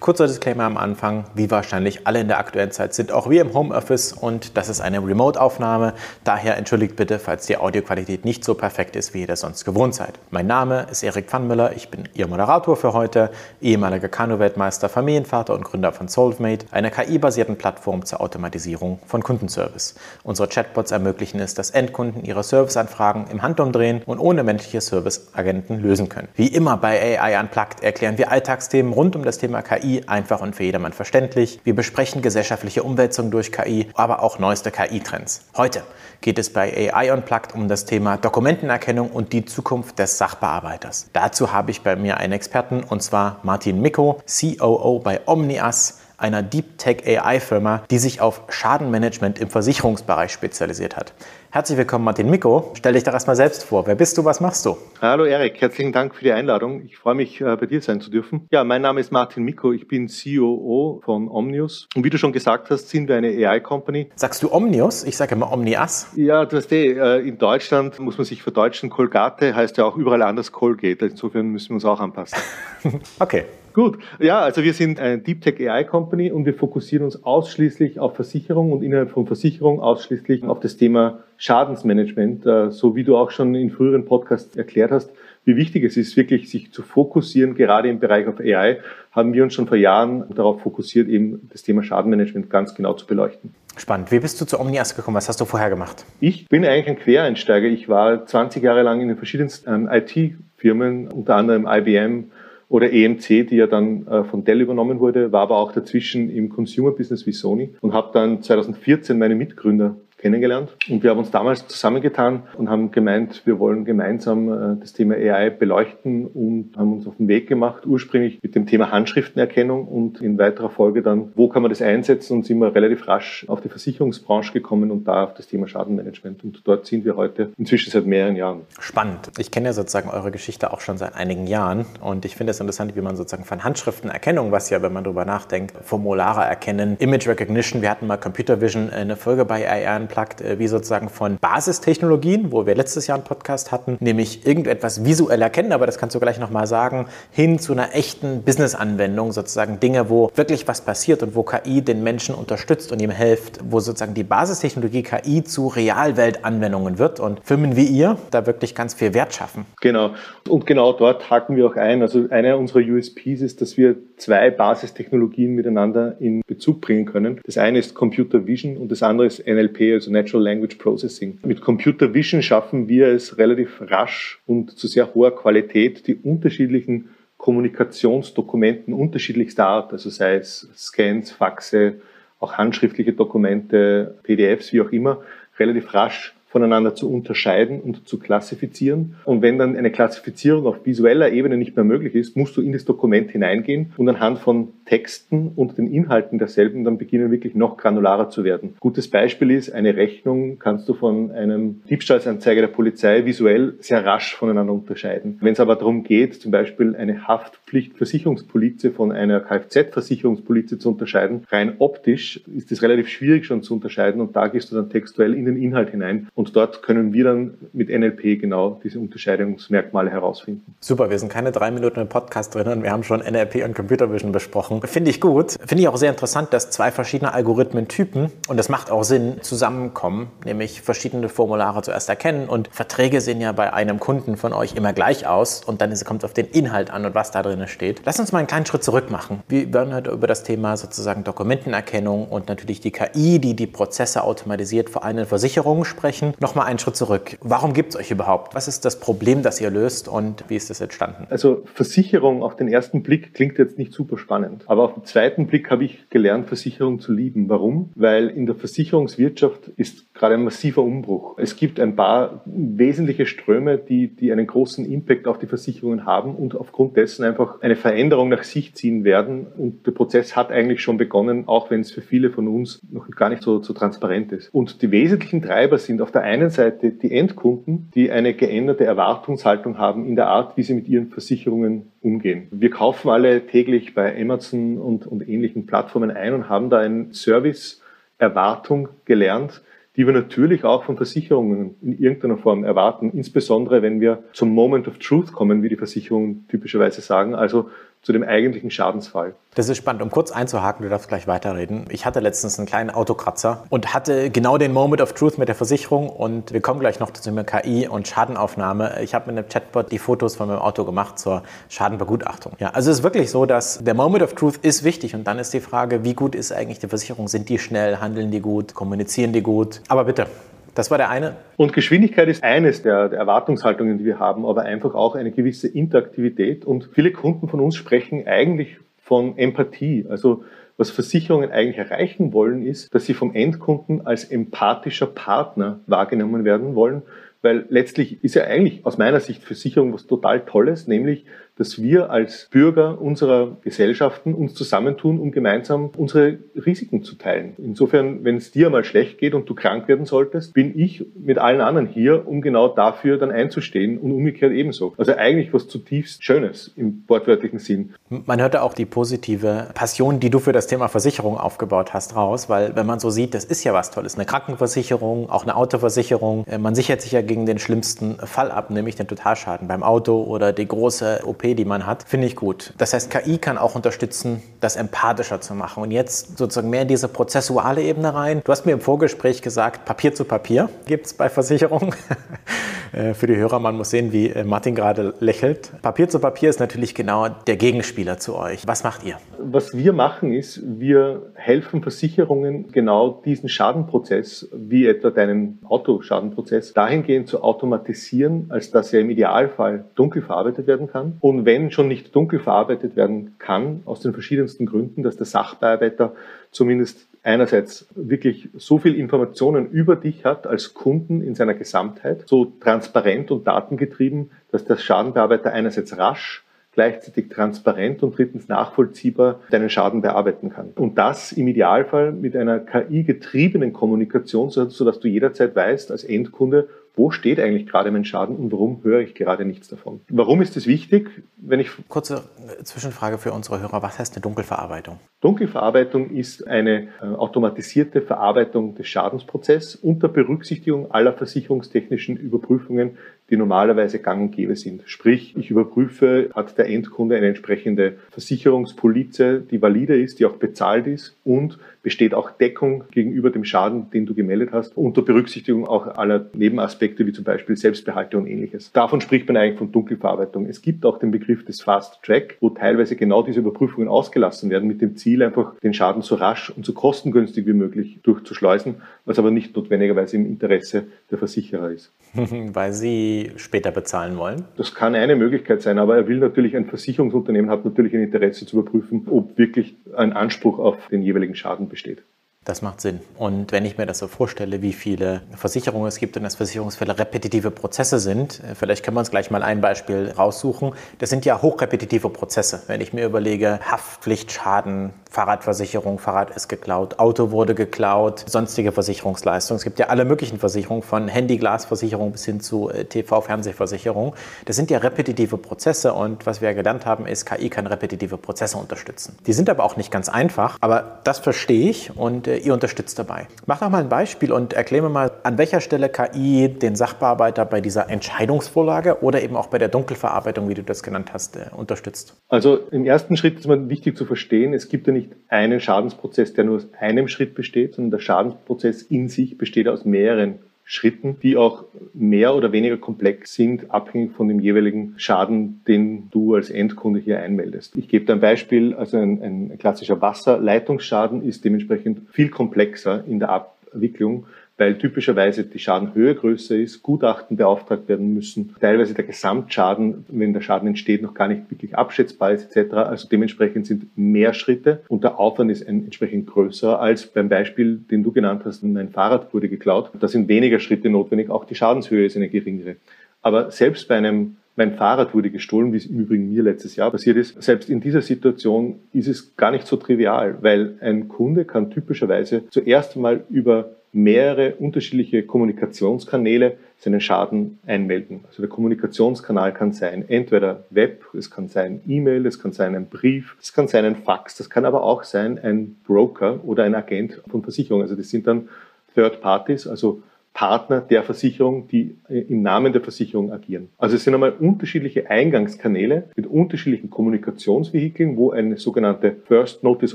Kurzer Disclaimer am Anfang, wie wahrscheinlich alle in der aktuellen Zeit sind auch wir im Homeoffice und das ist eine Remote-Aufnahme. Daher entschuldigt bitte, falls die Audioqualität nicht so perfekt ist, wie ihr das sonst gewohnt seid. Mein Name ist Erik Pfannmüller, ich bin Ihr Moderator für heute, ehemaliger Kanu-Weltmeister, Familienvater und Gründer von Solvemate, einer KI-basierten Plattform zur Automatisierung von Kundenservice. Unsere Chatbots ermöglichen es, dass Endkunden ihre Serviceanfragen im Handumdrehen und ohne menschliche Serviceagenten lösen können. Wie immer bei AI Unplugged erklären wir Alltagsthemen rund um das Thema KI einfach und für jedermann verständlich. Wir besprechen gesellschaftliche Umwälzungen durch KI, aber auch neueste KI-Trends. Heute geht es bei AI Unplugged um das Thema Dokumentenerkennung und die Zukunft des Sachbearbeiters. Dazu habe ich bei mir einen Experten und zwar Martin Micko, COO bei Omnias einer Deep Tech AI-Firma, die sich auf Schadenmanagement im Versicherungsbereich spezialisiert hat. Herzlich willkommen, Martin Miko. Stell dich doch erstmal selbst vor. Wer bist du? Was machst du? Hallo Erik, herzlichen Dank für die Einladung. Ich freue mich, äh, bei dir sein zu dürfen. Ja, mein Name ist Martin Miko. Ich bin COO von Omnius. Und wie du schon gesagt hast, sind wir eine AI-Company. Sagst du Omnius? Ich sage immer Omnias. Ja, du weißt eh, äh, in Deutschland muss man sich verdeutschen. Colgate heißt ja auch überall anders Colgate. Insofern müssen wir uns auch anpassen. okay. Gut, ja, also wir sind eine Deep Tech AI Company und wir fokussieren uns ausschließlich auf Versicherung und innerhalb von Versicherung ausschließlich auf das Thema Schadensmanagement, äh, so wie du auch schon in früheren Podcasts erklärt hast, wie wichtig es ist, wirklich sich zu fokussieren, gerade im Bereich auf AI, haben wir uns schon vor Jahren darauf fokussiert, eben das Thema Schadenmanagement ganz genau zu beleuchten. Spannend. Wie bist du zu Omnias gekommen? Was hast du vorher gemacht? Ich bin eigentlich ein Quereinsteiger. Ich war 20 Jahre lang in den verschiedensten IT-Firmen, unter anderem IBM, oder EMC, die ja dann äh, von Dell übernommen wurde, war aber auch dazwischen im Consumer Business wie Sony und habe dann 2014 meine Mitgründer kennengelernt. Und wir haben uns damals zusammengetan und haben gemeint, wir wollen gemeinsam äh, das Thema AI beleuchten und haben uns auf den Weg gemacht, ursprünglich mit dem Thema Handschriftenerkennung und in weiterer Folge dann, wo kann man das einsetzen und sind wir relativ rasch auf die Versicherungsbranche gekommen und da auf das Thema Schadenmanagement. Und dort sind wir heute inzwischen seit mehreren Jahren. Spannend. Ich kenne ja sozusagen eure Geschichte auch schon seit einigen Jahren und ich finde es interessant, wie man sozusagen von Handschriftenerkennung, was ja, wenn man darüber nachdenkt, Formulare erkennen, Image Recognition, wir hatten mal Computer Vision, eine Folge bei AI Unplugged, äh, wie sozusagen von Basistechnologien, wo wir letztes Jahr einen Podcast hatten, nämlich irgendetwas visuell erkennen, aber das kannst du gleich nochmal sagen, hin zu einer echten Business-Anwendung, sozusagen Dinge, wo wirklich was passiert und wo KI den Menschen unterstützt und ihm hilft, wo sozusagen die Basistechnologie KI zu Realweltanwendungen wird und Firmen wie ihr da wirklich ganz viel Wert schaffen. Genau. Und genau dort haken wir auch ein. Also einer unserer USPs ist, dass wir zwei Basistechnologien miteinander in Bezug bringen können. Das eine ist Computer Vision und das andere ist NLP, also Natural Language Processing. Mit Computer Vision schaffen wir es relativ rasch und zu sehr hoher Qualität, die unterschiedlichen Kommunikationsdokumenten unterschiedlichster Art, also sei es Scans, Faxe, auch handschriftliche Dokumente, PDFs, wie auch immer, relativ rasch voneinander zu unterscheiden und zu klassifizieren. Und wenn dann eine Klassifizierung auf visueller Ebene nicht mehr möglich ist, musst du in das Dokument hineingehen und anhand von Texten und den Inhalten derselben dann beginnen wirklich noch granularer zu werden. Gutes Beispiel ist, eine Rechnung kannst du von einem Diebstahlsanzeiger der Polizei visuell sehr rasch voneinander unterscheiden. Wenn es aber darum geht, zum Beispiel eine Haftpflichtversicherungspolize von einer Kfz-Versicherungspolize zu unterscheiden, rein optisch ist es relativ schwierig schon zu unterscheiden und da gehst du dann textuell in den Inhalt hinein und dort können wir dann mit NLP genau diese Unterscheidungsmerkmale herausfinden. Super, wir sind keine drei Minuten im Podcast drin und wir haben schon NLP und Computer Vision besprochen. Finde ich gut. Finde ich auch sehr interessant, dass zwei verschiedene Algorithmentypen, und das macht auch Sinn, zusammenkommen, nämlich verschiedene Formulare zuerst erkennen und Verträge sehen ja bei einem Kunden von euch immer gleich aus und dann kommt es auf den Inhalt an und was da drin steht. Lass uns mal einen kleinen Schritt zurück machen. Wir werden heute über das Thema sozusagen Dokumentenerkennung und natürlich die KI, die die Prozesse automatisiert, vor allem in Versicherungen sprechen nochmal einen Schritt zurück. Warum gibt es euch überhaupt? Was ist das Problem, das ihr löst und wie ist das entstanden? Also Versicherung auf den ersten Blick klingt jetzt nicht super spannend. Aber auf den zweiten Blick habe ich gelernt, Versicherung zu lieben. Warum? Weil in der Versicherungswirtschaft ist gerade ein massiver Umbruch. Es gibt ein paar wesentliche Ströme, die, die einen großen Impact auf die Versicherungen haben und aufgrund dessen einfach eine Veränderung nach sich ziehen werden. Und der Prozess hat eigentlich schon begonnen, auch wenn es für viele von uns noch gar nicht so, so transparent ist. Und die wesentlichen Treiber sind auf der einen Seite die Endkunden, die eine geänderte Erwartungshaltung haben in der Art, wie sie mit ihren Versicherungen umgehen. Wir kaufen alle täglich bei Amazon und, und ähnlichen Plattformen ein und haben da eine Service-Erwartung gelernt, die wir natürlich auch von Versicherungen in irgendeiner Form erwarten, insbesondere wenn wir zum Moment of Truth kommen, wie die Versicherungen typischerweise sagen, also zu dem eigentlichen Schadensfall. Das ist spannend. Um kurz einzuhaken, du darfst gleich weiterreden. Ich hatte letztens einen kleinen Autokratzer und hatte genau den Moment of Truth mit der Versicherung und wir kommen gleich noch zu mir KI und Schadenaufnahme. Ich habe mit einem Chatbot die Fotos von meinem Auto gemacht zur Schadenbegutachtung. Ja, also es ist wirklich so, dass der Moment of Truth ist wichtig und dann ist die Frage, wie gut ist eigentlich die Versicherung? Sind die schnell? Handeln die gut? Kommunizieren die gut? Aber bitte, das war der eine. Und Geschwindigkeit ist eines der, der, Erwartungshaltungen, die wir haben, aber einfach auch eine gewisse Interaktivität. Und viele Kunden von uns sprechen eigentlich von Empathie. Also was Versicherungen eigentlich erreichen wollen, ist, dass sie vom Endkunden als empathischer Partner wahrgenommen werden wollen, weil letztlich ist ja eigentlich aus meiner Sicht Versicherung was total Tolles, nämlich dass wir als Bürger unserer Gesellschaften uns zusammentun, um gemeinsam unsere Risiken zu teilen. Insofern, wenn es dir mal schlecht geht und du krank werden solltest, bin ich mit allen anderen hier, um genau dafür dann einzustehen und umgekehrt ebenso. Also eigentlich was zutiefst Schönes im wortwörtlichen Sinn. Man hörte auch die positive Passion, die du für das Thema Versicherung aufgebaut hast, raus, weil wenn man so sieht, das ist ja was Tolles. Eine Krankenversicherung, auch eine Autoversicherung. Äh, man sichert sich ja gegen den schlimmsten Fall ab, nämlich den Totalschaden beim Auto oder die große OP die man hat, finde ich gut. Das heißt, KI kann auch unterstützen, das empathischer zu machen und jetzt sozusagen mehr in diese prozessuale Ebene rein. Du hast mir im Vorgespräch gesagt, Papier zu Papier gibt es bei Versicherungen. Äh, für die Hörer, man muss sehen, wie äh, Martin gerade lächelt. Papier zu Papier ist natürlich genau der Gegenspieler zu euch. Was macht ihr? Was wir machen ist, wir helfen Versicherungen genau diesen Schadenprozess, wie etwa deinen Autoschadenprozess, dahingehend zu automatisieren, als dass er im Idealfall dunkel verarbeitet werden kann. Und wenn schon nicht dunkel verarbeitet werden kann, aus den verschiedensten Gründen, dass der Sachbearbeiter zumindest einerseits wirklich so viel Informationen über dich hat als Kunden in seiner Gesamtheit, so transparent und datengetrieben, dass der Schadenbearbeiter einerseits rasch gleichzeitig transparent und drittens nachvollziehbar deinen Schaden bearbeiten kann. Und das im Idealfall mit einer KI-getriebenen Kommunikation, sodass du jederzeit weißt als Endkunde, wo steht eigentlich gerade mein Schaden und warum höre ich gerade nichts davon. Warum ist es wichtig? Wenn ich Kurze äh, Zwischenfrage für unsere Hörer. Was heißt eine Dunkelverarbeitung? Dunkelverarbeitung ist eine äh, automatisierte Verarbeitung des Schadensprozesses unter Berücksichtigung aller versicherungstechnischen Überprüfungen, die normalerweise gang und gäbe sind. Sprich, ich überprüfe, hat der Endkunde eine entsprechende Versicherungspolize, die valide ist, die auch bezahlt ist und besteht auch Deckung gegenüber dem Schaden, den du gemeldet hast, unter Berücksichtigung auch aller Nebenaspekte, wie zum Beispiel Selbstbehalte und ähnliches. Davon spricht man eigentlich von Dunkelverarbeitung. Es gibt auch den Begriff des Fast Track, wo teilweise genau diese Überprüfungen ausgelassen werden, mit dem Ziel einfach den Schaden so rasch und so kostengünstig wie möglich durchzuschleusen, was aber nicht notwendigerweise im Interesse der Versicherer ist. Weil sie später bezahlen wollen? Das kann eine Möglichkeit sein, aber er will natürlich, ein Versicherungsunternehmen hat natürlich ein Interesse zu überprüfen, ob wirklich ein Anspruch auf den jeweiligen Schaden besteht. Das macht Sinn. Und wenn ich mir das so vorstelle, wie viele Versicherungen es gibt und dass Versicherungsfälle repetitive Prozesse sind, äh, vielleicht können wir uns gleich mal ein Beispiel raussuchen. Das sind ja hochrepetitive Prozesse. Wenn ich mir überlege, Haftpflicht, Schaden, Fahrradversicherung, Fahrrad ist geklaut, Auto wurde geklaut, sonstige Versicherungsleistungen. Es gibt ja alle möglichen Versicherungen, von Handy-Glasversicherung bis hin zu äh, TV-Fernsehversicherung. Das sind ja repetitive Prozesse und was wir ja gelernt haben, ist, KI kann repetitive Prozesse unterstützen. Die sind aber auch nicht ganz einfach, aber das verstehe ich und äh, ihr unterstützt dabei. Mach doch mal ein Beispiel und erkläre mir mal, an welcher Stelle KI den Sachbearbeiter bei dieser Entscheidungsvorlage oder eben auch bei der Dunkelverarbeitung, wie du das genannt hast, äh, unterstützt. Also im ersten Schritt ist mal wichtig zu verstehen, es gibt ja nicht einen Schadensprozess, der nur aus einem Schritt besteht, sondern der Schadensprozess in sich besteht aus mehreren Schritten, die auch mehr oder weniger komplex sind, abhängig von dem jeweiligen Schaden, den du als Endkunde hier einmeldest. Ich gebe da ein Beispiel, also ein, ein klassischer Wasserleitungsschaden ist dementsprechend viel komplexer in der Abwicklung weil typischerweise die Schadenhöhe größer ist, Gutachten beauftragt werden müssen, teilweise der Gesamtschaden, wenn der Schaden entsteht, noch gar nicht wirklich abschätzbar ist etc. Also dementsprechend sind mehr Schritte und der Aufwand ist entsprechend größer als beim Beispiel, den du genannt hast, mein Fahrrad wurde geklaut. Da sind weniger Schritte notwendig, auch die Schadenshöhe ist eine geringere. Aber selbst bei einem mein Fahrrad wurde gestohlen, wie es im Übrigen mir letztes Jahr passiert ist. Selbst in dieser Situation ist es gar nicht so trivial, weil ein Kunde kann typischerweise zuerst einmal über mehrere unterschiedliche Kommunikationskanäle seinen Schaden einmelden. Also der Kommunikationskanal kann sein entweder Web, es kann sein E-Mail, es kann sein ein Brief, es kann sein ein Fax, das kann aber auch sein ein Broker oder ein Agent von Versicherungen. Also das sind dann Third Parties, also Partner der Versicherung, die im Namen der Versicherung agieren. Also es sind einmal unterschiedliche Eingangskanäle mit unterschiedlichen Kommunikationsvehikeln, wo eine sogenannte First Notice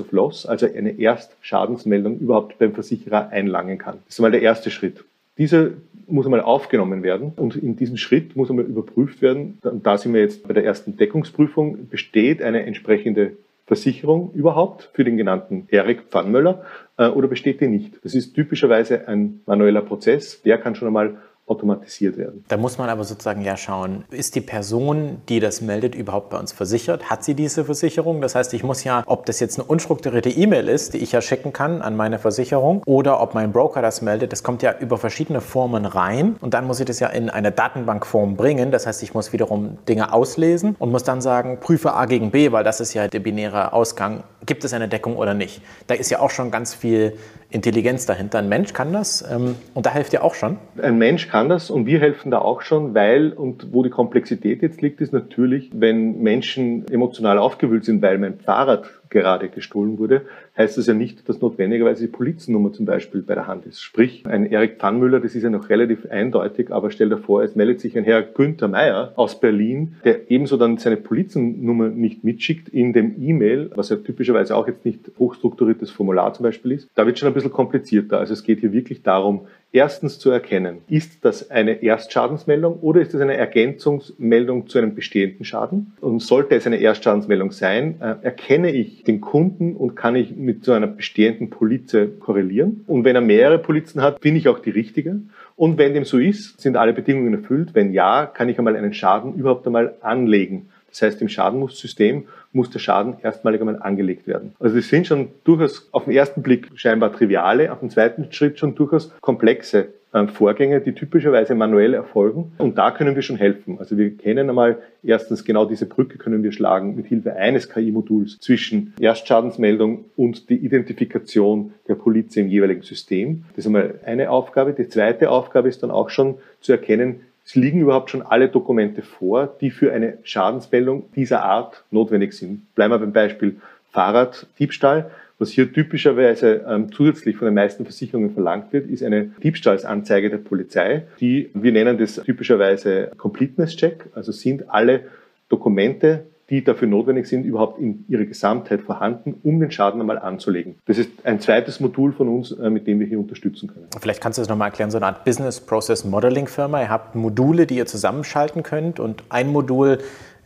of Loss, also eine Erstschadensmeldung überhaupt beim Versicherer einlangen kann. Das ist einmal der erste Schritt. Dieser muss einmal aufgenommen werden und in diesem Schritt muss einmal überprüft werden, und da sind wir jetzt bei der ersten Deckungsprüfung, besteht eine entsprechende Versicherung überhaupt für den genannten Erik Pfannmöller äh, oder besteht die nicht? Das ist typischerweise ein manueller Prozess, der kann schon einmal automatisiert werden. Da muss man aber sozusagen ja schauen, ist die Person, die das meldet, überhaupt bei uns versichert? Hat sie diese Versicherung? Das heißt, ich muss ja, ob das jetzt eine unstrukturierte E-Mail ist, die ich ja schicken kann an meine Versicherung, oder ob mein Broker das meldet, das kommt ja über verschiedene Formen rein und dann muss ich das ja in eine Datenbankform bringen. Das heißt, ich muss wiederum Dinge auslesen und muss dann sagen, prüfe A gegen B, weil das ist ja der binäre Ausgang. Gibt es eine Deckung oder nicht? Da ist ja auch schon ganz viel Intelligenz dahinter. Ein Mensch kann das ähm, und da hilft ja auch schon. Ein Mensch kann das und wir helfen da auch schon, weil und wo die Komplexität jetzt liegt, ist natürlich, wenn Menschen emotional aufgewühlt sind, weil mein Fahrrad gerade gestohlen wurde, heißt das ja nicht, dass notwendigerweise die Polizennummer zum Beispiel bei der Hand ist. Sprich, ein Erik Pfannmüller, das ist ja noch relativ eindeutig, aber stell dir vor, es meldet sich ein Herr Günther Meyer aus Berlin, der ebenso dann seine Polizennummer nicht mitschickt in dem E-Mail, was ja typischerweise auch jetzt nicht hochstrukturiertes Formular zum Beispiel ist. Da wird schon ein bisschen komplizierter. Also es geht hier wirklich darum, erstens zu erkennen, ist das eine Erstschadensmeldung oder ist das eine Ergänzungsmeldung zu einem bestehenden Schaden? Und sollte es eine Erstschadensmeldung sein, äh, erkenne ich den Kunden und kann ich mit so einer bestehenden Polize korrelieren. Und wenn er mehrere Polizen hat, bin ich auch die richtige. Und wenn dem so ist, sind alle Bedingungen erfüllt. Wenn ja, kann ich einmal einen Schaden überhaupt einmal anlegen. Das heißt, im Schadenmussystem muss der Schaden erstmalig einmal angelegt werden. Also das sind schon durchaus auf den ersten Blick scheinbar triviale, auf dem zweiten Schritt schon durchaus komplexe ähm, Vorgänge, die typischerweise manuell erfolgen. Und da können wir schon helfen. Also wir kennen einmal erstens genau diese Brücke können wir schlagen mit Hilfe eines KI-Moduls zwischen Erstschadensmeldung und die Identifikation der Polizei im jeweiligen System. Das ist einmal eine Aufgabe. Die zweite Aufgabe ist dann auch schon zu erkennen, es liegen überhaupt schon alle Dokumente vor, die für eine Schadensmeldung dieser Art notwendig sind. Bleiben wir beim Beispiel Fahrraddiebstahl. Was hier typischerweise ähm, zusätzlich von den meisten Versicherungen verlangt wird, ist eine Diebstahlsanzeige der Polizei. Die, wir nennen das typischerweise Completeness Check. Also sind alle Dokumente die dafür notwendig sind, überhaupt in ihrer Gesamtheit vorhanden, um den Schaden einmal anzulegen. Das ist ein zweites Modul von uns, äh, mit dem wir hier unterstützen können. Vielleicht kannst du das nochmal erklären, so eine Art Business Process Modeling Firma. Ihr habt Module, die ihr zusammenschalten könnt und ein Modul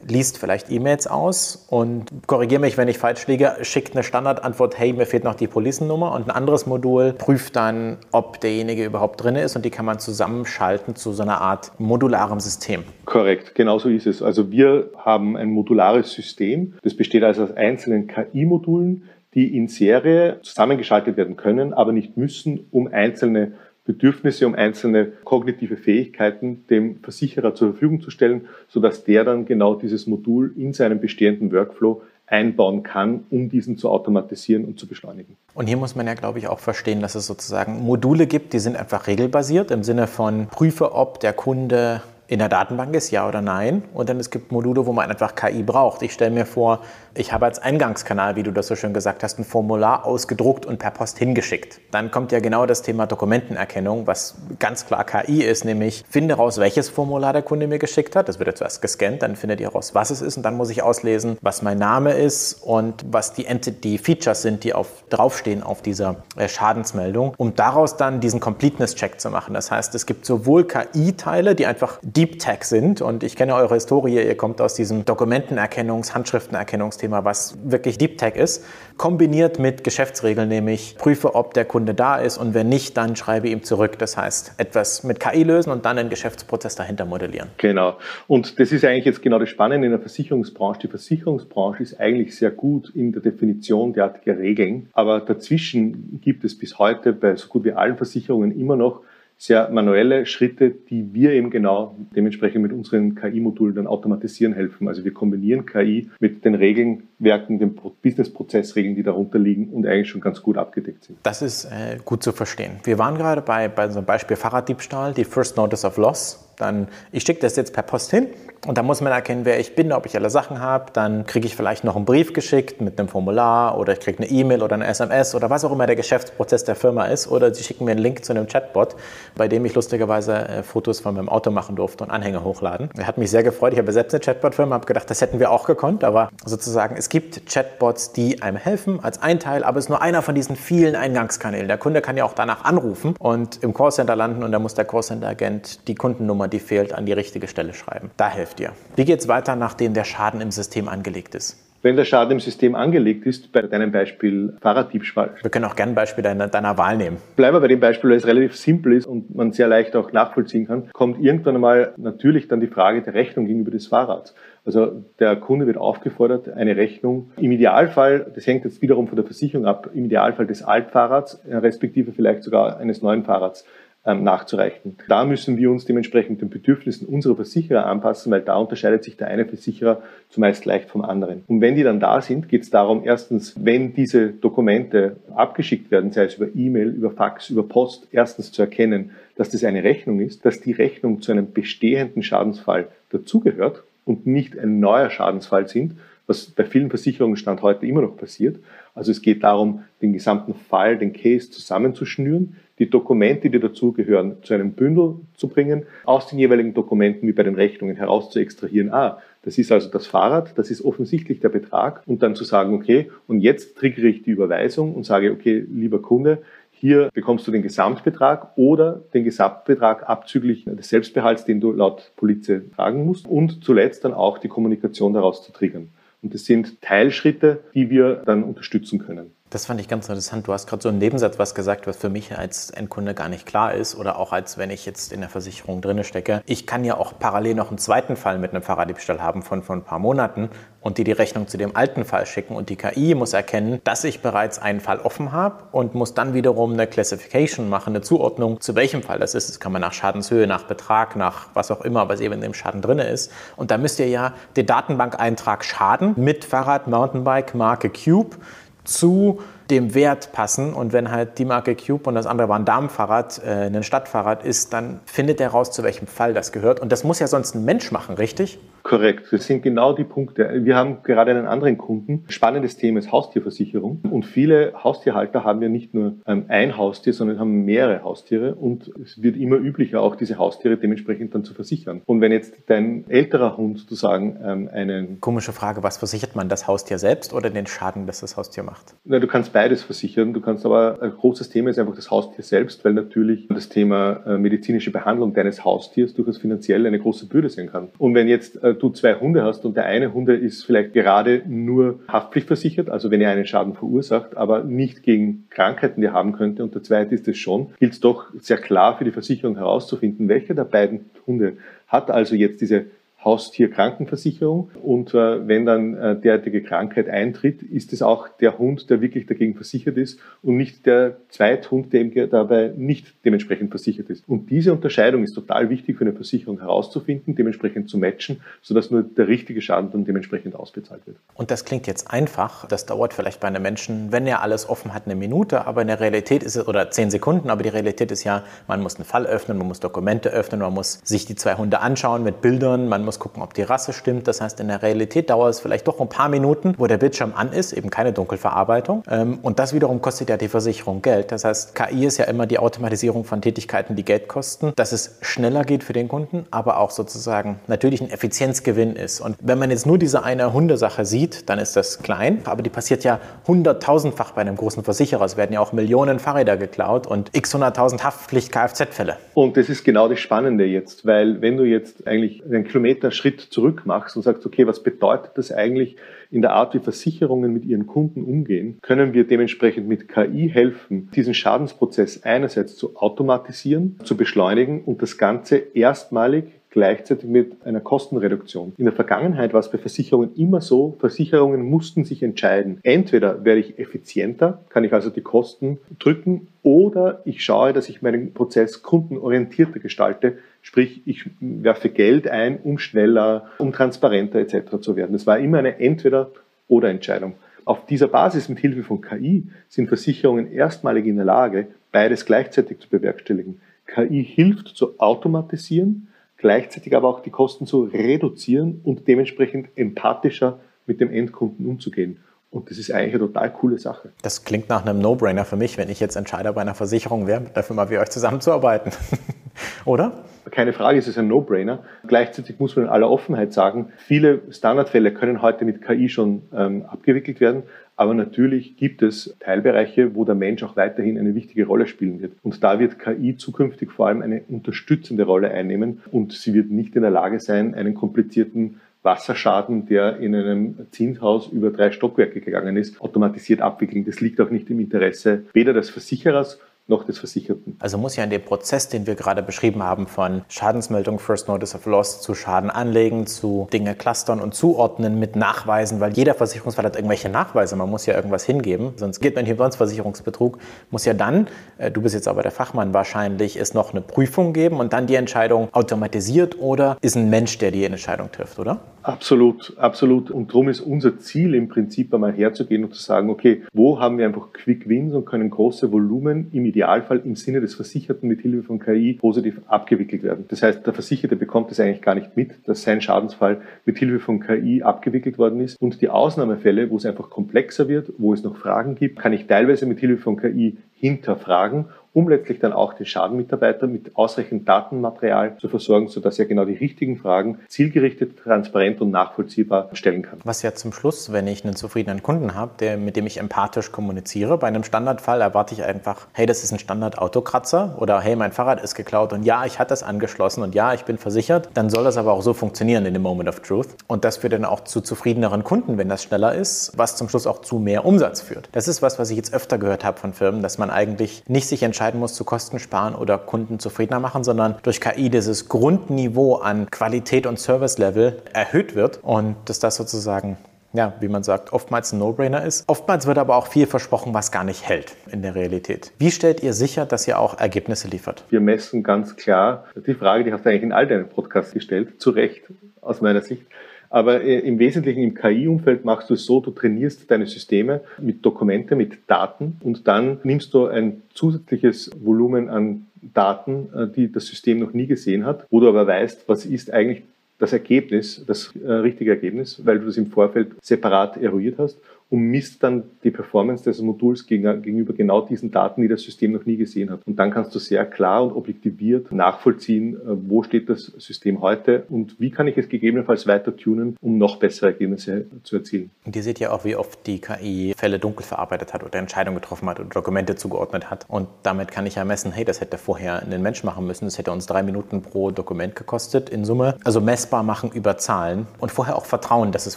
liest vielleicht E-Mails aus und korrigiere mich, wenn ich falsch liege, schickt eine Standardantwort, hey, mir fehlt noch die Policennummer und ein anderes Modul prüft dann, ob derjenige überhaupt drin ist und die kann man zusammenschalten zu so einer Art modularem System. Korrekt, genau so ist es. Also wir haben ein modulares System, das besteht also aus einzelnen KI-Modulen, die in Serie zusammengeschaltet werden können, aber nicht müssen, um einzelne Bedürfnisse, um einzelne kognitive Fähigkeiten dem Versicherer zur Verfügung zu stellen, sodass der dann genau dieses Modul in seinem bestehenden Workflow einbauen kann, um diesen zu automatisieren und zu beschleunigen. Und hier muss man ja, glaube ich, auch verstehen, dass es sozusagen Module gibt, die sind einfach regelbasiert im Sinne von prüfe, ob der Kunde in der Datenbank ist, ja oder nein. Und dann es gibt Module, wo man einfach KI braucht. Ich stelle mir vor, ich habe als Eingangskanal, wie du das so schön gesagt hast, ein Formular ausgedruckt und per Post hingeschickt. Dann kommt ja genau das Thema Dokumentenerkennung, was ganz klar KI ist, nämlich finde raus, welches Formular der Kunde mir geschickt hat. Das wird jetzt zuerst gescannt, dann findet ihr raus, was es ist und dann muss ich auslesen, was mein Name ist und was die, Entity Features sind, die auf, draufstehen auf dieser äh, Schadensmeldung, um daraus dann diesen Completeness-Check zu machen. Das heißt, es gibt sowohl KI-Teile, die einfach Deep Tech sind und ich kenne eure Historie, ihr kommt aus diesem Dokumentenerkennungs-, Handschriftenerkennungsthema, was wirklich Deep Tech ist, kombiniert mit Geschäftsregeln, nämlich prüfe, ob der Kunde da ist und wenn nicht, dann schreibe ihm zurück. Das heißt, etwas mit KI lösen und dann den Geschäftsprozess dahinter modellieren. Genau. Und das ist eigentlich jetzt genau das Spannende in der Versicherungsbranche. Die Versicherungsbranche ist eigentlich sehr gut in der Definition derartiger Regeln, aber dazwischen gibt es bis heute bei so gut wie allen Versicherungen immer noch sehr manuelle Schritte, die wir eben genau dementsprechend mit unseren KI-Modulen dann automatisieren helfen. Also wir kombinieren KI mit den Regeln Netzwerken, den Business-Prozessregeln, die darunter liegen und eigentlich schon ganz gut abgedeckt sind. Das ist äh, gut zu verstehen. Wir waren gerade bei, bei so einem Beispiel Fahrraddiebstahl, die First Notice of Loss. Dann, ich schicke das jetzt per Post hin und da muss man erkennen, wer ich bin, ob ich alle Sachen habe. Dann kriege ich vielleicht noch einen Brief geschickt mit einem Formular oder ich kriege eine E-Mail oder eine SMS oder was auch immer der Geschäftsprozess der Firma ist. Oder sie schicken mir einen Link zu einem Chatbot, bei dem ich lustigerweise äh, Fotos von meinem Auto machen durfte und Anhänge hochladen. Er hat mich sehr gefreut. Ich habe selbst eine Chatbot-Firma, habe gedacht, das hätten wir auch gekonnt. Aber sozusagen, es gibt Chatbots, die einem helfen als ein Teil, aber es ist nur einer von diesen vielen Eingangskanälen. Der Kunde kann ja auch danach anrufen und im Callcenter landen und da muss der Callcenter-Agent die Kundennummer, die fehlt, an die richtige Stelle schreiben. Da hilft dir. Wie geht es weiter, nachdem der Schaden im System angelegt ist? Wenn der Schaden im System angelegt ist, bei deinem Beispiel Fahrraddiebstahl. Wir können auch gerne ein Beispiel deiner, deiner, Wahl nehmen. Bleiben wir bei dem Beispiel, weil es relativ simpel ist und man sehr leicht auch nachvollziehen kann, kommt irgendwann einmal natürlich dann die Frage der Rechnung gegenüber des Fahrrads. Also der Kunde wird aufgefordert, eine Rechnung im Idealfall, das hängt jetzt wiederum von der Versicherung ab, im Idealfall des Altfahrrads, respektive vielleicht sogar eines neuen Fahrrads nachzureichen. Da müssen wir uns dementsprechend den Bedürfnissen unserer Versicherer anpassen, weil da unterscheidet sich der eine Versicherer zumeist leicht vom anderen. Und wenn die dann da sind, geht es darum, erstens, wenn diese Dokumente abgeschickt werden, sei es über E-Mail, über Fax, über Post, erstens zu erkennen, dass das eine Rechnung ist, dass die Rechnung zu einem bestehenden Schadensfall dazugehört und nicht ein neuer Schadensfall sind, was bei vielen Versicherungen Stand heute immer noch passiert. Also es geht darum, den gesamten Fall, den Case zusammenzuschnüren, die Dokumente, die dazugehören, zu einem Bündel zu bringen, aus den jeweiligen Dokumenten wie bei den Rechnungen heraus zu extrahieren. Ah, das ist also das Fahrrad, das ist offensichtlich der Betrag und dann zu sagen, okay, und jetzt triggere ich die Überweisung und sage, okay, lieber Kunde, hier bekommst du den Gesamtbetrag oder den Gesamtbetrag abzüglich des Selbstbehalts, den du laut Polizei tragen musst und zuletzt dann auch die Kommunikation daraus zu triggern. Und das sind Teilschritte, die wir dann unterstützen können. Das fand ich ganz interessant. Du hast gerade so einen Nebensatz was gesagt, was für mich als Endkunde gar nicht klar ist oder auch als wenn ich jetzt in der Versicherung drinne stecke. Ich kann ja auch parallel noch einen zweiten Fall mit einem Fahrraddiebstahl haben von, von ein paar Monaten und die die Rechnung zu dem alten Fall schicken und die KI muss erkennen, dass ich bereits einen Fall offen habe und muss dann wiederum eine Classification machen, eine Zuordnung, zu welchem Fall das ist. Das kann man nach Schadenshöhe, nach Betrag, nach was auch immer, was eben in dem Schaden drinne ist. Und da müsst ihr ja den Datenbankeintrag Schaden mit Fahrrad, Mountainbike, Marke Cube zu dem Wert passen. Und wenn halt die Marke Cube und das andere war ein Damenfahrrad, äh, ein Stadtfahrrad ist, dann findet er raus, zu welchem Fall das gehört. Und das muss ja sonst ein Mensch machen, richtig? Korrekt. Das sind genau die Punkte. Wir haben gerade einen anderen Kunden. Spannendes Thema ist Haustierversicherung. Und viele Haustierhalter haben ja nicht nur ähm, ein Haustier, sondern haben mehrere Haustiere. Und es wird immer üblicher, auch diese Haustiere dementsprechend dann zu versichern. Und wenn jetzt dein älterer Hund sozusagen ähm, einen... Komische Frage, was versichert man? Das Haustier selbst oder den Schaden, das das Haustier macht? Na, du kannst beides versichern. Du kannst aber, ein großes Thema ist einfach das Haustier selbst, weil natürlich das Thema äh, medizinische Behandlung deines Haustiers durchaus finanziell eine große Bürde sein kann. Und wenn jetzt äh, du zwei Hunde hast und der eine Hunde ist vielleicht gerade nur haftpflichtversichert, also wenn er einen Schaden verursacht, aber nicht gegen Krankheiten, die er haben könnte, und der zweite ist es schon, gilt es doch sehr klar für die Versicherung herauszufinden, welcher der beiden Hunde hat also jetzt diese Haustierkrankenversicherung. Und äh, wenn dann äh, derartige Krankheit eintritt, ist es auch der Hund, der wirklich dagegen versichert ist und nicht der Zweithund, der dabei nicht dementsprechend versichert ist. Und diese Unterscheidung ist total wichtig für eine Versicherung herauszufinden, dementsprechend zu matchen, sodass nur der richtige Schaden dann dementsprechend ausbezahlt wird. Und das klingt jetzt einfach. Das dauert vielleicht bei einem Menschen, wenn er alles offen hat, eine Minute, aber in der Realität ist es, oder zehn Sekunden, aber die Realität ist ja, man muss einen Fall öffnen, man muss Dokumente öffnen, man muss sich die zwei Hunde anschauen mit Bildern, man muss muss gucken, ob die Rasse stimmt. Das heißt, in der Realität dauert es vielleicht doch ein paar Minuten, wo der Bildschirm an ist, eben keine Dunkelverarbeitung. Ähm, und das wiederum kostet ja die Versicherung Geld. Das heißt, KI ist ja immer die Automatisierung von Tätigkeiten, die Geld kosten, dass es schneller geht für den Kunden, aber auch sozusagen natürlich ein Effizienzgewinn ist. Und wenn man jetzt nur diese eine Hundesache sieht, dann ist das klein, aber die passiert ja hunderttausendfach bei einem großen Versicherer. Es werden ja auch Millionen Fahrräder geklaut und x hunderttausend Haftpflicht-Kfz-Fälle. Und das ist genau das Spannende jetzt, weil wenn du jetzt eigentlich einen Kilometer Kilometer Schritt zurück machst und sagst, okay, was bedeutet das eigentlich in der Art, wie Versicherungen mit ihren Kunden umgehen, können wir dementsprechend mit KI helfen, diesen Schadensprozess einerseits zu automatisieren, zu beschleunigen und das Ganze erstmalig gleichzeitig mit einer Kostenreduktion. In der Vergangenheit war es bei Versicherungen immer so, Versicherungen mussten sich entscheiden. Entweder werde ich effizienter, kann ich also die Kosten drücken, oder ich schaue, dass ich meinen Prozess kundenorientierter gestalte, sprich ich werfe Geld ein, um schneller, um transparenter etc. zu werden. Das war immer eine entweder Oder-Entscheidung. Auf dieser Basis mit Hilfe von KI sind Versicherungen erstmalig in der Lage, beides gleichzeitig zu bewerkstelligen. KI hilft zu automatisieren, gleichzeitig aber auch die Kosten zu reduzieren und dementsprechend empathischer mit dem Endkunden umzugehen. Und das ist eigentlich eine total coole Sache. Das klingt nach einem No-Brainer für mich, wenn ich jetzt Entscheider bei einer Versicherung wäre, mit der Firma wie euch zusammenzuarbeiten. Oder? Keine Frage, es ist ein No-Brainer. Gleichzeitig muss man in aller Offenheit sagen, viele Standardfälle können heute mit KI schon ähm, abgewickelt werden. Aber natürlich gibt es Teilbereiche, wo der Mensch auch weiterhin eine wichtige Rolle spielen wird. Und da wird KI zukünftig vor allem eine unterstützende Rolle einnehmen und sie wird nicht in der Lage sein, einen komplizierten Wasserschaden, der in einem Zinshaus über drei Stockwerke gegangen ist, automatisiert abwickeln. Das liegt auch nicht im Interesse weder des Versicherers noch des Versicherten. Also muss ja in dem Prozess, den wir gerade beschrieben haben, von Schadensmeldung, First Notice of Loss zu Schaden anlegen, zu Dinge clustern und zuordnen mit Nachweisen, weil jeder Versicherungsfall hat irgendwelche Nachweise, man muss ja irgendwas hingeben, sonst geht man hier uns Versicherungsbetrug, muss ja dann, äh, du bist jetzt aber der Fachmann wahrscheinlich, es noch eine Prüfung geben und dann die Entscheidung automatisiert oder ist ein Mensch, der die Entscheidung trifft, oder? Absolut, absolut. Und darum ist unser Ziel im Prinzip einmal herzugehen und zu sagen, okay, wo haben wir einfach Quick Wins und können große Volumen im Idealfall im Sinne des Versicherten mit Hilfe von KI positiv abgewickelt werden. Das heißt, der Versicherte bekommt es eigentlich gar nicht mit, dass sein Schadensfall mit Hilfe von KI abgewickelt worden ist. Und die Ausnahmefälle, wo es einfach komplexer wird, wo es noch Fragen gibt, kann ich teilweise mit Hilfe von KI hinterfragen um letztlich dann auch den Schadenmitarbeiter mit ausreichend Datenmaterial zu versorgen, sodass er genau die richtigen Fragen zielgerichtet, transparent und nachvollziehbar stellen kann. Was ja zum Schluss, wenn ich einen zufriedenen Kunden habe, der, mit dem ich empathisch kommuniziere, bei einem Standardfall erwarte ich einfach, hey, das ist ein Standard-Autokratzer oder hey, mein Fahrrad ist geklaut und ja, ich hatte das angeschlossen und ja, ich bin versichert, dann soll das aber auch so funktionieren in dem Moment of Truth. Und das führt dann auch zu zufriedeneren Kunden, wenn das schneller ist, was zum Schluss auch zu mehr Umsatz führt. Das ist was, was ich jetzt öfter gehört habe von Firmen, dass man eigentlich nicht sich entscheidet, entscheiden muss, zu Kosten sparen oder Kunden zufriedener machen, sondern durch KI dieses Grundniveau an Qualität und Service-Level erhöht wird und dass das sozusagen ja, wie man sagt, oftmals ein No-Brainer ist. Oftmals wird aber auch viel versprochen, was gar nicht hält in der Realität. Wie stellt ihr sicher, dass ihr auch Ergebnisse liefert? Wir messen ganz klar, die Frage, die hast du eigentlich in all deinen Podcasts gestellt, zu Recht aus meiner Sicht. Aber äh, im Wesentlichen im KI-Umfeld machst du es so, du trainierst deine Systeme mit Dokumente, mit Daten und dann nimmst du ein zusätzliches Volumen an Daten, äh, die das System noch nie gesehen hat, wo du aber weißt, was ist eigentlich das Ergebnis, das äh, richtige Ergebnis, weil du das im Vorfeld separat eruiert hast und misst dann die Performance des Moduls gegenüber genau diesen Daten, die das System noch nie gesehen hat. Und dann kannst du sehr klar und objektiviert nachvollziehen, äh, wo steht das System heute und wie kann ich es gegebenenfalls weiter tunen, um noch bessere Ergebnisse zu erzielen. Und ihr seht ja auch, wie oft die KI Fälle dunkel verarbeitet hat oder Entscheidungen getroffen hat oder Dokumente zugeordnet hat. Und damit kann ich ja messen, hey, das hätte vorher ein Mensch machen müssen. Das hätte uns drei Minuten pro Dokument gekostet in Summe. Also messbar machen über Zahlen und vorher auch vertrauen, dass es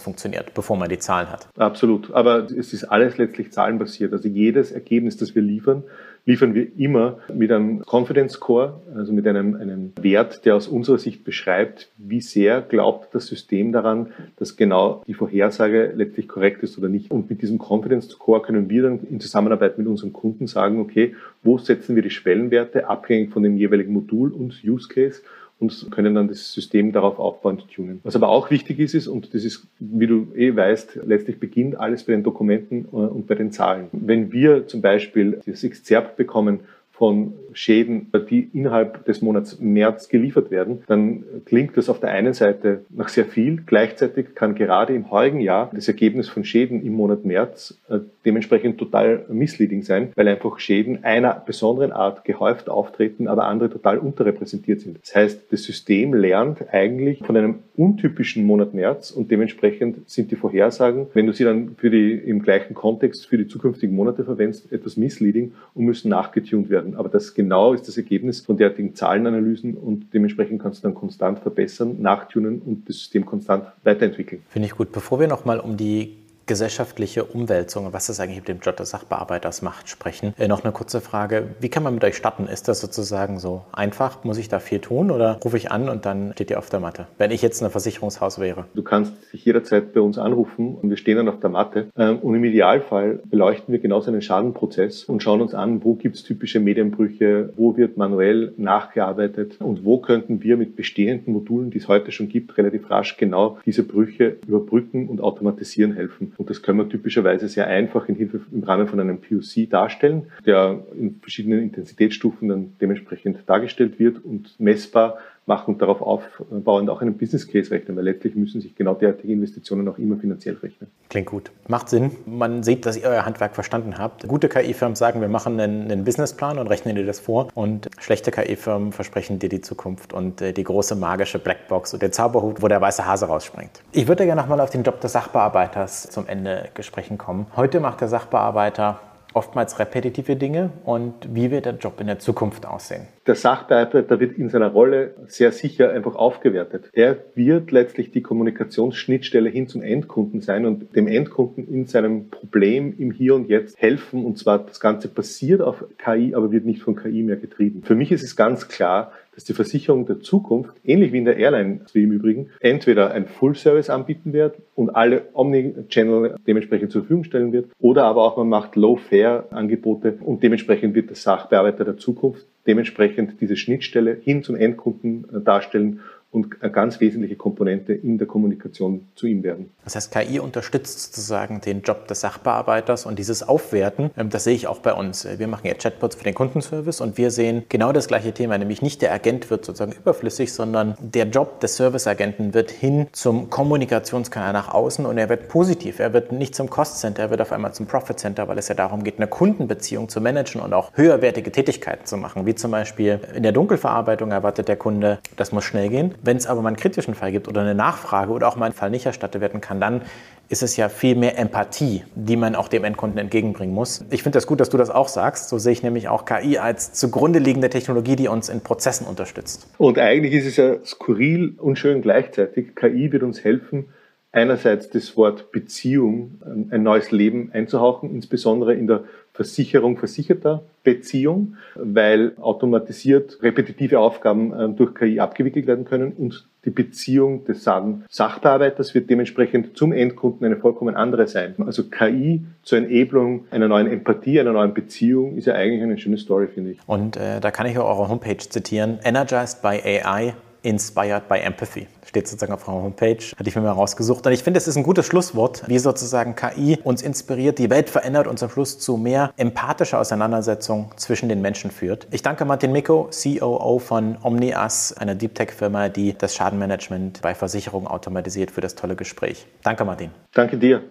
funktioniert, bevor man die Zahlen hat. Absolut aber es ist alles letztlich zahlenbasiert. Also jedes Ergebnis, das wir liefern, liefern wir immer mit einem Confidence Score, also mit einem, einem Wert, der aus unserer Sicht beschreibt, wie sehr glaubt das System daran, dass genau die Vorhersage letztlich korrekt ist oder nicht. Und mit diesem Confidence Score können wir dann in Zusammenarbeit mit unseren Kunden sagen, okay, wo setzen wir die Schwellenwerte, abhängig von dem jeweiligen Modul und Use Case und können dann das System darauf aufbauend tunen. Was aber auch wichtig ist, ist, und das ist, wie du eh weißt, letztlich beginnt alles bei den Dokumenten äh, und bei den Zahlen. Wenn wir zum Beispiel das Exzerpt bekommen von Schäden, die innerhalb des Monats März geliefert werden, dann klingt das auf der einen Seite nach sehr viel. Gleichzeitig kann gerade im heurigen Jahr das Ergebnis von Schäden im Monat März äh, dementsprechend total misleading sein, weil einfach Schäden einer besonderen Art gehäuft auftreten, aber andere total unterrepräsentiert sind. Das heißt, das System lernt eigentlich von einem untypischen Monat März und dementsprechend sind die Vorhersagen, wenn du sie dann für die, im gleichen Kontext für die zukünftigen Monate verwendest, etwas misleading und müssen nachgetunt werden. Aber das genau ist das Ergebnis von derartigen Zahlenanalysen und dementsprechend kannst du dann konstant verbessern, nachtunen und das System konstant weiterentwickeln. Finde ich gut. Bevor wir nochmal um die gesellschaftliche Umwälzung, was das eigentlich mit dem Job des Sachbearbeiters macht, sprechen. Äh, noch eine kurze Frage. Wie kann man mit euch starten? Ist das sozusagen so einfach? Muss ich da viel tun oder rufe ich an und dann steht ihr auf der Matte? Wenn ich jetzt ein Versicherungshaus wäre. Du kannst dich jederzeit bei uns anrufen und wir stehen dann auf der Matte. Ähm, und im Idealfall beleuchten wir genauso einen Schadenprozess und schauen uns an, wo gibt es typische Medienbrüche, wo wird manuell nachgearbeitet und wo könnten wir mit bestehenden Modulen, die es heute schon gibt, relativ rasch genau diese Brüche überbrücken und automatisieren helfen. Und das können wir typischerweise sehr einfach in Hilfe, im Rahmen von einem POC darstellen, der in verschiedenen Intensitätsstufen dann dementsprechend dargestellt wird und messbar machen darauf aufbauend auch einen Business Case rechnen, weil letztlich müssen sich genau derartige Investitionen auch immer finanziell rechnen. Klingt gut. Macht Sinn. Man sieht, dass ihr euer Handwerk verstanden habt. Gute KI-Firmen sagen, wir machen einen, einen, Businessplan und rechnen dir das vor. Und schlechte KI-Firmen versprechen dir die Zukunft und äh, die große magische Blackbox und den Zauberhut, wo der weiße Hase rausspringt. Ich würde gerne nochmal auf den Job des Sachbearbeiters zum Ende gesprochen kommen. Heute macht der Sachbearbeiter oftmals repetitive Dinge und wie wird der Job in der Zukunft aussehen? Der Sachbearbeiter wird in seiner Rolle sehr sicher einfach aufgewertet. Er wird letztlich die Kommunikationsschnittstelle hin zum Endkunden sein und dem Endkunden in seinem Problem im Hier und Jetzt helfen. Und zwar das Ganze basiert auf KI, aber wird nicht von KI mehr getrieben. Für mich ist es ganz klar, dass die Versicherung der Zukunft, ähnlich wie in der Airline wie im Übrigen, entweder ein Full-Service anbieten wird und alle Omni-Channel dementsprechend zur Verfügung stellen wird, oder aber auch man macht Low-Fare-Angebote und dementsprechend wird der Sachbearbeiter der Zukunft dementsprechend diese Schnittstelle hin zum Endkunden äh, darstellen und eine ganz wesentliche Komponente in der Kommunikation zu ihm werden. Das heißt, KI unterstützt sozusagen den Job des Sachbearbeiters und dieses Aufwerten, ähm, das sehe ich auch bei uns. Wir machen ja Chatbots für den Kundenservice und wir sehen genau das gleiche Thema, nämlich nicht der Agent wird sozusagen überflüssig, sondern der Job des Serviceagenten wird hin zum Kommunikationskanal nach außen und er wird positiv. Er wird nicht zum Cost Center, er wird auf einmal zum Profit Center, weil es ja darum geht, eine Kundenbeziehung zu managen und auch höherwertige Tätigkeiten zu machen, wie zum Beispiel in der Dunkelverarbeitung erwartet der Kunde, das muss schnell gehen. Wenn es aber mal einen kritischen Fall gibt oder eine Nachfrage oder auch mal ein Fall nicht erstattet werden kann, dann ist es ja viel mehr Empathie, die man auch dem Endkunden entgegenbringen muss. Ich finde das gut, dass du das auch sagst. So sehe ich nämlich auch KI als zugrunde liegende Technologie, die uns in Prozessen unterstützt. Und eigentlich ist es ja skurril und schön gleichzeitig. KI wird uns helfen, einerseits das Wort Beziehung, ein neues Leben einzuhauchen, insbesondere in der Versicherung versicherter Beziehung, weil automatisiert repetitive Aufgaben äh, durch KI abgewickelt werden können und die Beziehung des Sachbearbeiters wird dementsprechend zum Endkunden eine vollkommen andere sein. Also KI zur Enablung einer neuen Empathie, einer neuen Beziehung ist ja eigentlich eine schöne Story, finde ich. Und äh, da kann ich auch eure Homepage zitieren. Energized by AI Inspired by Empathy. Steht sozusagen auf unserer Homepage, hatte ich mir mal rausgesucht. Und ich finde, es ist ein gutes Schlusswort, wie sozusagen KI uns inspiriert, die Welt verändert und zum Schluss zu mehr empathischer Auseinandersetzung zwischen den Menschen führt. Ich danke Martin Miko, COO von OmniAs, einer Deep Tech-Firma, die das Schadenmanagement bei Versicherungen automatisiert, für das tolle Gespräch. Danke, Martin. Danke dir.